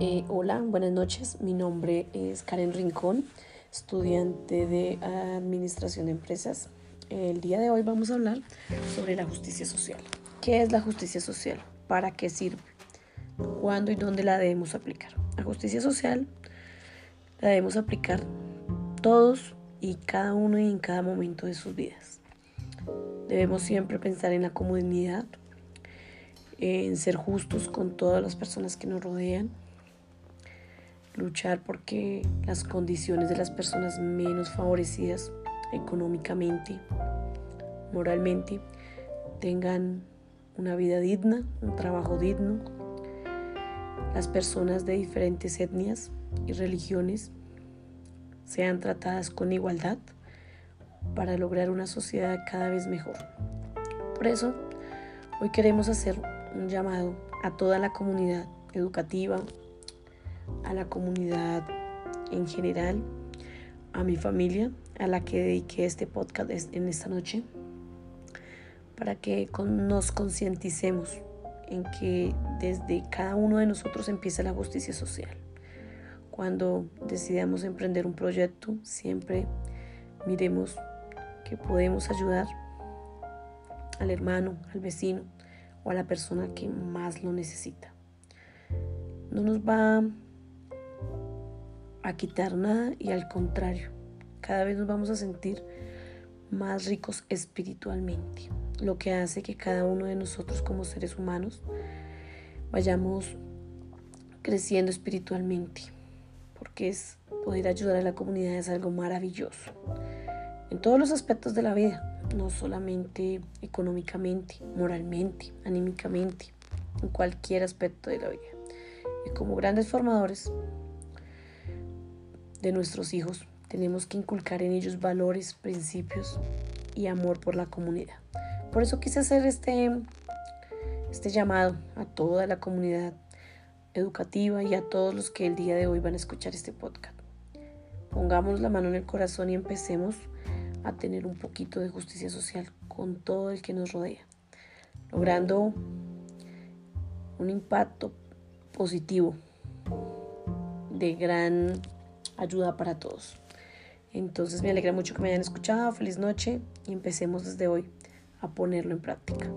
Eh, hola, buenas noches. Mi nombre es Karen Rincón, estudiante de Administración de Empresas. El día de hoy vamos a hablar sobre la justicia social. ¿Qué es la justicia social? ¿Para qué sirve? ¿Cuándo y dónde la debemos aplicar? La justicia social la debemos aplicar todos y cada uno y en cada momento de sus vidas. Debemos siempre pensar en la comunidad, en ser justos con todas las personas que nos rodean, luchar porque las condiciones de las personas menos favorecidas económicamente, moralmente, tengan una vida digna, un trabajo digno. Las personas de diferentes etnias y religiones sean tratadas con igualdad para lograr una sociedad cada vez mejor. Por eso, hoy queremos hacer un llamado a toda la comunidad educativa, a la comunidad en general, a mi familia, a la que dediqué este podcast en esta noche, para que nos concienticemos en que desde cada uno de nosotros empieza la justicia social. Cuando decidamos emprender un proyecto, siempre miremos que podemos ayudar al hermano, al vecino o a la persona que más lo necesita. No nos va a quitar nada y al contrario, cada vez nos vamos a sentir más ricos espiritualmente, lo que hace que cada uno de nosotros como seres humanos vayamos creciendo espiritualmente, porque es poder ayudar a la comunidad es algo maravilloso en todos los aspectos de la vida, no solamente económicamente, moralmente, anímicamente, en cualquier aspecto de la vida. Y como grandes formadores de nuestros hijos, tenemos que inculcar en ellos valores, principios y amor por la comunidad. Por eso quise hacer este, este llamado a toda la comunidad educativa y a todos los que el día de hoy van a escuchar este podcast. Pongamos la mano en el corazón y empecemos a tener un poquito de justicia social con todo el que nos rodea, logrando un impacto positivo de gran ayuda para todos. Entonces me alegra mucho que me hayan escuchado, feliz noche y empecemos desde hoy a ponerlo en práctica.